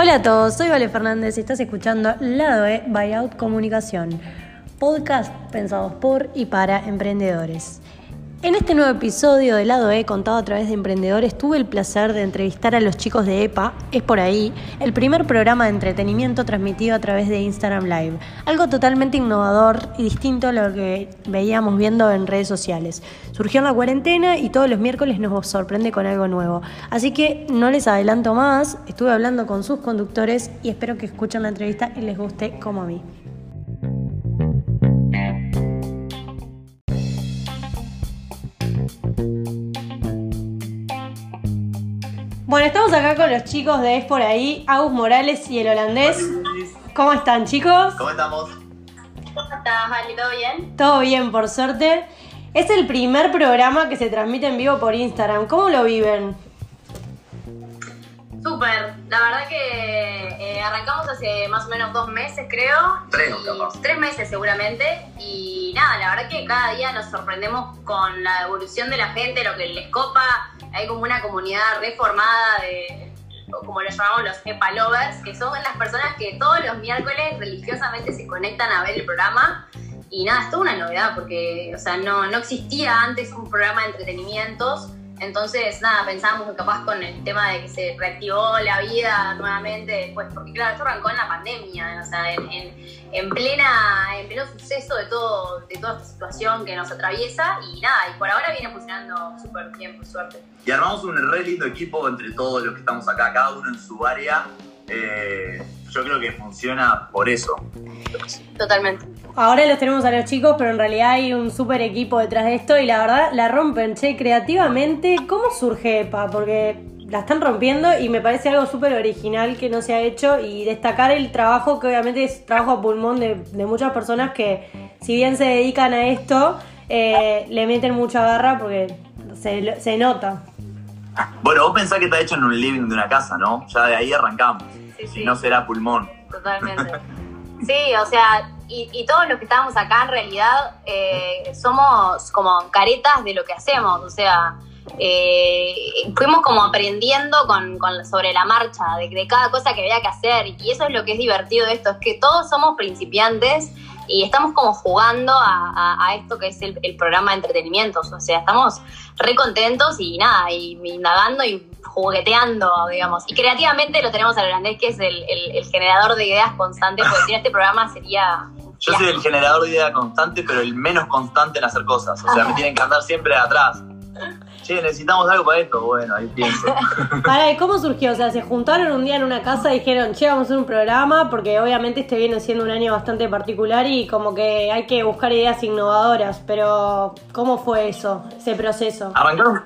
Hola a todos, soy Vale Fernández y estás escuchando Lado E Buyout Comunicación, podcast pensados por y para emprendedores. En este nuevo episodio de Lado E, contado a través de emprendedores, tuve el placer de entrevistar a los chicos de EPA, es por ahí, el primer programa de entretenimiento transmitido a través de Instagram Live. Algo totalmente innovador y distinto a lo que veíamos viendo en redes sociales. Surgió en la cuarentena y todos los miércoles nos sorprende con algo nuevo. Así que no les adelanto más, estuve hablando con sus conductores y espero que escuchen la entrevista y les guste como a mí. Estamos acá con los chicos de Es por ahí, Agus Morales y el holandés. ¿Cómo están, chicos? ¿Cómo estamos? ¿Cómo estás, Vale? ¿Todo bien? Todo bien, por suerte. Es el primer programa que se transmite en vivo por Instagram. ¿Cómo lo viven? Súper. La verdad que eh, arrancamos hace más o menos dos meses, creo. Tres, Y-. Tres meses seguramente. Y nada, la verdad que cada día nos sorprendemos con la evolución de la gente, lo que les copa. Hay como una comunidad reformada de, como lo llamamos los EPA lovers, que son las personas que todos los miércoles religiosamente se conectan a ver el programa. Y nada, es toda una novedad porque, o sea, no, no existía antes un programa de entretenimientos. Entonces, nada, pensábamos que capaz con el tema de que se reactivó la vida nuevamente después, porque claro, esto arrancó en la pandemia, o sea, en, en- en plena, en pleno suceso de todo, de toda esta situación que nos atraviesa, y nada, y por ahora viene funcionando súper bien, por suerte. Y armamos un re lindo equipo entre todos los que estamos acá, cada uno en su área. Eh, yo creo que funciona por eso. Totalmente. Ahora los tenemos a los chicos, pero en realidad hay un súper equipo detrás de esto y la verdad la rompen, che, creativamente. ¿Cómo surge EPA? Porque la están rompiendo y me parece algo súper original que no se ha hecho y destacar el trabajo que obviamente es trabajo a pulmón de, de muchas personas que si bien se dedican a esto, eh, le meten mucha garra porque se, se nota. Bueno, vos pensás que está hecho en un living de una casa, ¿no? Ya de ahí arrancamos. Sí, Si no será pulmón. Totalmente. Sí, o sea, y, y todos los que estamos acá en realidad eh, somos como caretas de lo que hacemos, o sea, eh, fuimos como aprendiendo con, con- sobre la marcha, de, de cada cosa que había que hacer, y eso es lo que es divertido de esto, es que todos somos principiantes y estamos como jugando a, a- a esto que es el, el programa de entretenimientos, o sea, estamos re contentos y nada, y indagando y jugueteando, digamos. Y creativamente lo tenemos al holandés, que es el, el- el generador de ideas constantes, porque sin este programa sería... Yo soy el generador de idea constante, pero el menos constante en hacer cosas. O sea, me tienen que andar siempre atrás. Che, necesitamos algo para esto. Bueno, ahí pienso. Para, ¿y ¿cómo surgió? O sea, se juntaron un día en una casa y dijeron, che, vamos a hacer un programa, porque obviamente este viene siendo un año bastante particular y como que hay que buscar ideas innovadoras, pero ¿cómo fue eso, ese proceso? Arrancaron,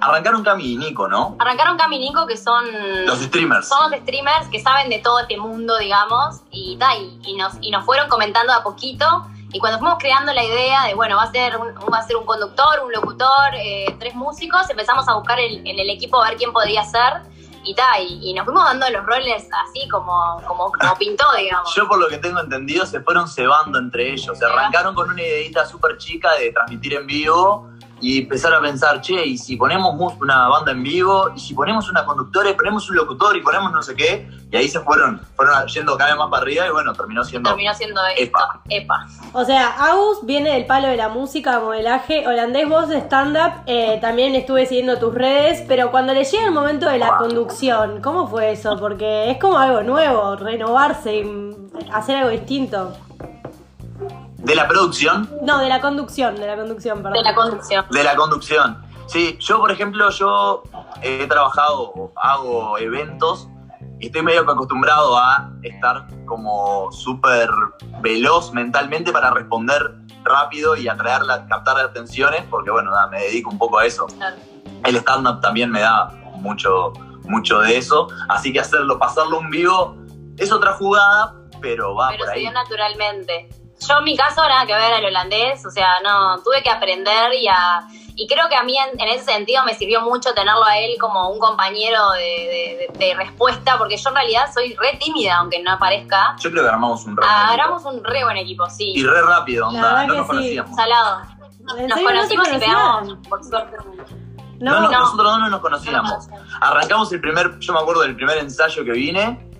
arrancaron Cami y Nico, ¿no? Arrancaron Cami y Nico, que son... Los streamers. Son los streamers que saben de todo este mundo, digamos, y, ta, y, y nos, y nos fueron comentando a poquito. Y cuando fuimos creando la idea de, bueno, va a ser un, va a ser un conductor, un locutor, eh, tres músicos, empezamos a buscar el- en el equipo a ver quién podría ser. Y, ta, y, y nos fuimos dando los roles así como, como, como pintó, digamos. Yo por lo que tengo entendido se fueron cebando entre ellos. Se arrancaron con una ideita súper chica de transmitir en vivo y empezaron a pensar, che, y si ponemos una banda en vivo, y si ponemos una conductora, y ponemos un locutor, y ponemos no sé qué, y ahí se fueron, fueron yendo cada vez más para arriba y bueno, terminó siendo... Terminó siendo esto, Epa. epa. O sea, Agus viene del palo de la música, modelaje, holandés, voz de stand-up, eh, también estuve siguiendo tus redes, pero cuando le llega el momento de la conducción, ¿cómo fue eso? Porque es como algo nuevo, renovarse, y hacer algo distinto. De la producción, No, de la conducción, de la conducción, perdón. De la conducción. de la conducción. Sí, yo por ejemplo, yo he trabajado, hago eventos y estoy medio que acostumbrado a estar como súper veloz mentalmente para responder rápido y atraer la, captar las atenciones, porque bueno, nada, me dedico un poco a eso. Claro. El stand-up también me da mucho, mucho de eso, así que hacerlo, pasarlo en vivo es otra jugada, pero va pero por se ahí. dio naturalmente. Yo en mi caso nada que ver al holandés, o sea, no, tuve que aprender y a, y creo que a mí en, en ese sentido me sirvió mucho tenerlo a él como un compañero de, de- de- respuesta, porque yo en realidad soy re tímida, aunque no parezca. Yo creo que armamos un re buen equipo. Agarramos un re buen equipo, sí. Y re rápido, onda, no nos sí. conocíamos. Salado. ¿En Nos serio no conocimos y pegamos, por suerte. No, no, no. nosotros no nos conocíamos. Arrancamos el primer, yo me acuerdo del primer ensayo que vine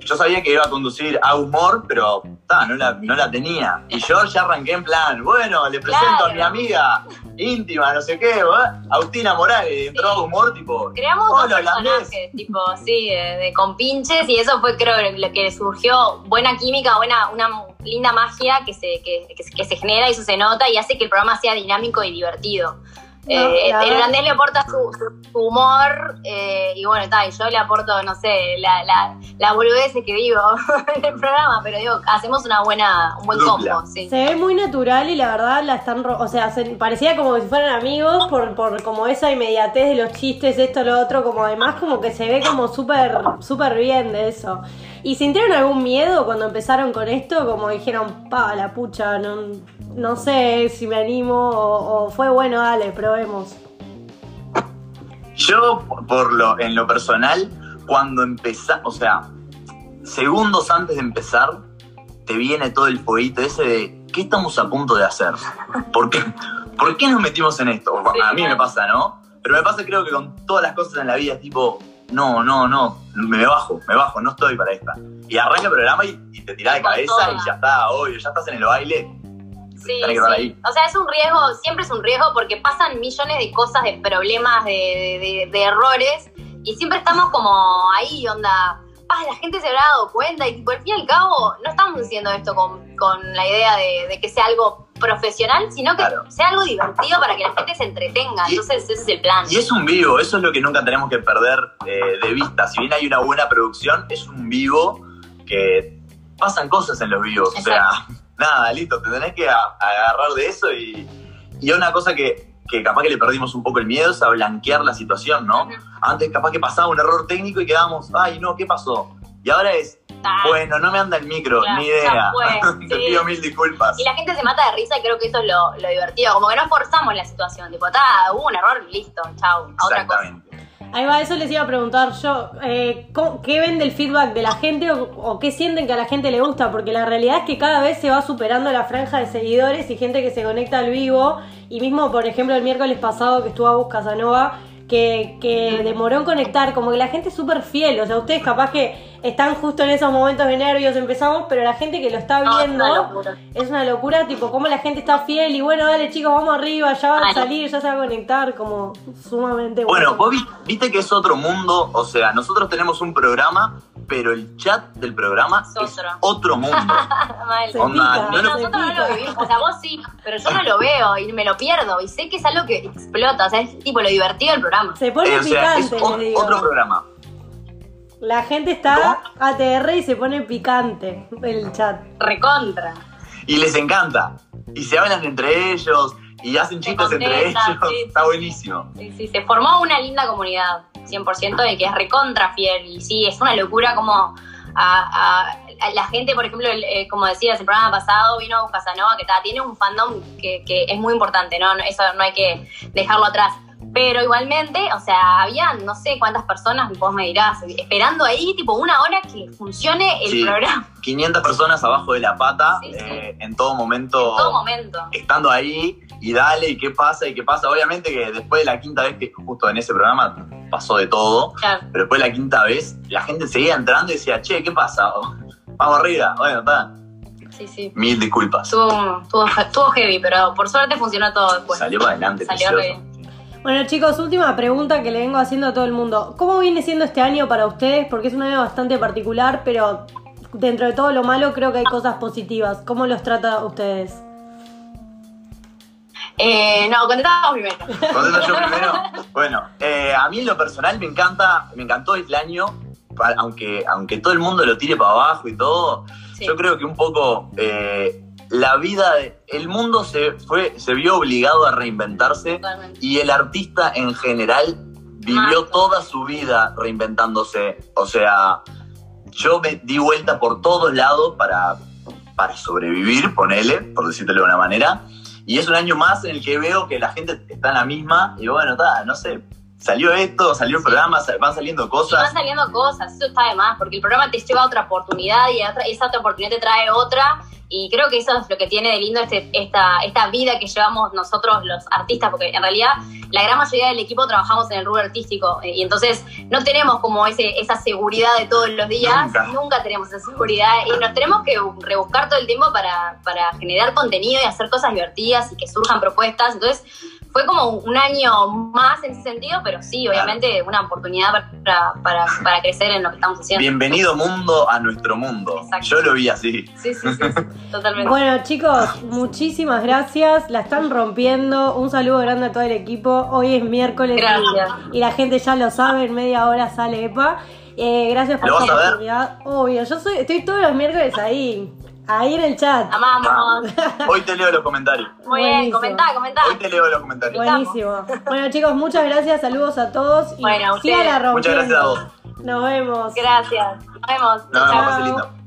yo sabía que iba a conducir a humor, pero ta, no, la, no la tenía. Y yo ya arranqué en plan, bueno, le presento a mi amiga íntima, no sé qué. Agustina Morales, entró a humor, tipo, Creamos dos holandés. personajes, tipo, sí, de, de compinches, y eso fue, creo, lo que surgió. Buena química, buena, una linda magia que se, que, que- que se genera y eso se nota y hace que el programa sea dinámico y divertido. No, Eh, le aporta su, humor eh, y bueno, está, y yo le aporto, no sé, la, la, la boludez que digo en el programa, pero digo, hacemos una buena, un buen combo, sí. Se ve muy natural y la verdad la están, ro- o sea, se- parecía como si fueran amigos por, por como esa inmediatez de los chistes, esto, lo otro, como además como que se ve como súper, súper bien de eso. ¿Y sintieron algún miedo cuando empezaron con esto? Como dijeron, pa, la pucha, no, no sé si me animo o, o fue bueno, dale, probemos. Yo, por lo, en lo personal, cuando empezás, o sea, segundos antes de empezar, te viene todo el fueguito ese de ¿qué estamos a punto de hacer? ¿Por qué, ¿Por qué nos metimos en esto? Sí, a mí me claro. pasa, ¿no? Pero me pasa creo que con todas las cosas en la vida es tipo, no, no, no, me bajo, me bajo, no estoy para esta. Y arranca el programa y, y te tirás de cabeza toda. y ya está, obvio, ya estás en el baile. Sí, estar sí. ahí. O sea, es un riesgo, siempre es un riesgo porque pasan millones de cosas, de problemas, de, de- de errores y siempre estamos como ahí, onda, ah, la gente se habrá dado cuenta y al fin y al cabo no estamos haciendo esto con, con la idea de, de que sea algo profesional, sino que Claro. sea algo divertido para que la gente se entretenga. Entonces ese es el plan. Y es un vivo, eso es lo que nunca tenemos que perder eh, de vista. Si bien hay una buena producción, es un vivo que pasan cosas en los vivos. O sea, nada, listo, te tenés que a- agarrar de eso y, y una cosa que, que capaz que le perdimos un poco el miedo es a blanquear la situación, ¿no? Antes capaz que pasaba un error técnico y quedábamos, ay no, ¿qué pasó? Y ahora es, Ah, bueno, no me anda el micro, Claro, ni idea. Te sí. pido mil disculpas. Y la gente se mata de risa y creo que eso es lo, lo divertido. Como que no forzamos la situación. Tipo, ta, hubo un error, listo, chau, a otra cosa. Ahí va, eso les iba a preguntar yo. eh, ¿cómo- ¿Qué ven del feedback de la gente o, qué sienten que a la gente le gusta? Porque la realidad es que cada vez se va superando la franja de seguidores y gente que se conecta al vivo. Y mismo, por ejemplo, el miércoles pasado que estuvo a Casanova, que, que demoró en conectar, como que la gente es súper fiel. O sea, ustedes capaz que están justo en esos momentos de nervios, empezamos, pero la gente que lo está No, es viendo una es una locura, tipo, cómo la gente está fiel y bueno, dale chicos, vamos arriba, ya va a salir, ya se va a conectar, como sumamente Bueno, vos vi- viste que es otro mundo, o sea, nosotros tenemos un programa, pero el chat del programa Es es otro. mundo. Mal. Se Onda, pica, no lo- Nosotros no lo vivimos, o sea, vos sí, pero yo no lo veo y me lo pierdo y sé que es algo que explota, o sea, es tipo lo divertido del programa. Se pone Eh, o sea, es picante, o- les digo. otro programa. La gente está ATR y se pone picante el chat. Recontra. Y les encanta. Y se hablan entre ellos, y hacen chistes entre ellos. sí, Está sí. buenísimo. Sí, sí, se formó una linda comunidad, 100%, de que es recontra fiel. Y sí, es una locura como a, a- a la gente, por ejemplo, el- eh, como decías, el programa pasado vino Casanova, que ta, tiene un fandom que, que es muy importante, ¿no? Eso no hay que dejarlo atrás. Pero igualmente, o sea, había no sé cuántas personas, vos me dirás, esperando ahí, tipo, una hora que funcione el Sí. programa 500 personas abajo de la pata, Sí, sí. eh, en todo momento. en todo momento. Estando ahí, y dale, y qué pasa, y qué pasa. Obviamente que después de la quinta vez que justo en ese programa pasó de todo, Claro. pero después de la quinta vez, la gente seguía entrando y decía, che, ¿qué pasa? Vamos arriba. Bueno, está. Sí, sí. Mil disculpas. Estuvo heavy, pero por suerte funcionó todo después. Salió para adelante, Salió Bueno chicos, última pregunta que le vengo haciendo a todo el mundo. ¿Cómo viene siendo este año para ustedes? Porque es un año bastante particular, pero dentro de todo lo malo creo que hay cosas positivas. ¿Cómo los trata a ustedes? Eh, no, contestamos primero. Contesto yo primero. Bueno, eh, a mí en lo personal me encanta, me encantó el año, aunque, aunque todo el mundo lo tire para abajo y todo, Sí. yo creo que un poco eh, la vida, el mundo se fue, se vio obligado a reinventarse Totalmente. y el artista en general vivió Mal. toda su vida reinventándose. O sea, yo me di vuelta por todos lados para, para sobrevivir, ponele, por decírtelo de una manera. Y es un año más en el que veo que la gente está en la misma y bueno, está, no sé, salió esto, salió el programa, van saliendo Y van cosas. saliendo cosas, eso está de más, porque el programa te lleva a otra oportunidad y otra- esa otra oportunidad te trae otra Y creo que eso es lo que tiene de lindo este, esta, esta vida que llevamos nosotros los artistas, porque en realidad la gran mayoría del equipo trabajamos en el rubro artístico eh, y entonces no tenemos como ese, esa seguridad de todos los días, Nunca. tenemos esa seguridad y nos tenemos que rebuscar todo el tiempo para, para generar contenido y hacer cosas divertidas y que surjan propuestas. Entonces fue como un año más en ese sentido, pero sí, obviamente una oportunidad para, para, para crecer en lo que estamos haciendo. Bienvenido mundo a nuestro mundo. Exacto. Yo lo vi así. Sí, sí, sí, sí, totalmente. Bueno, chicos, muchísimas gracias. La están rompiendo. Un saludo grande a todo el equipo. Hoy es miércoles y- Gracias. y, la gente ya lo sabe. En media hora sale EPA. Eh, gracias por ¿Lo esta vas a ver? oportunidad. Obvio, yo soy, estoy todos los miércoles ahí. Ahí en el chat. Amamos. Hoy te leo los comentarios. Muy bien, comentá, comentá. Hoy te leo los comentarios. Buenísimo. Bueno, chicos, muchas gracias. Saludos a todos. Y Bueno, a síganla ustedes. rompiendo. Muchas gracias a vos. Nos vemos. Gracias. Nos vemos. Nos Chao. vemos, lindo.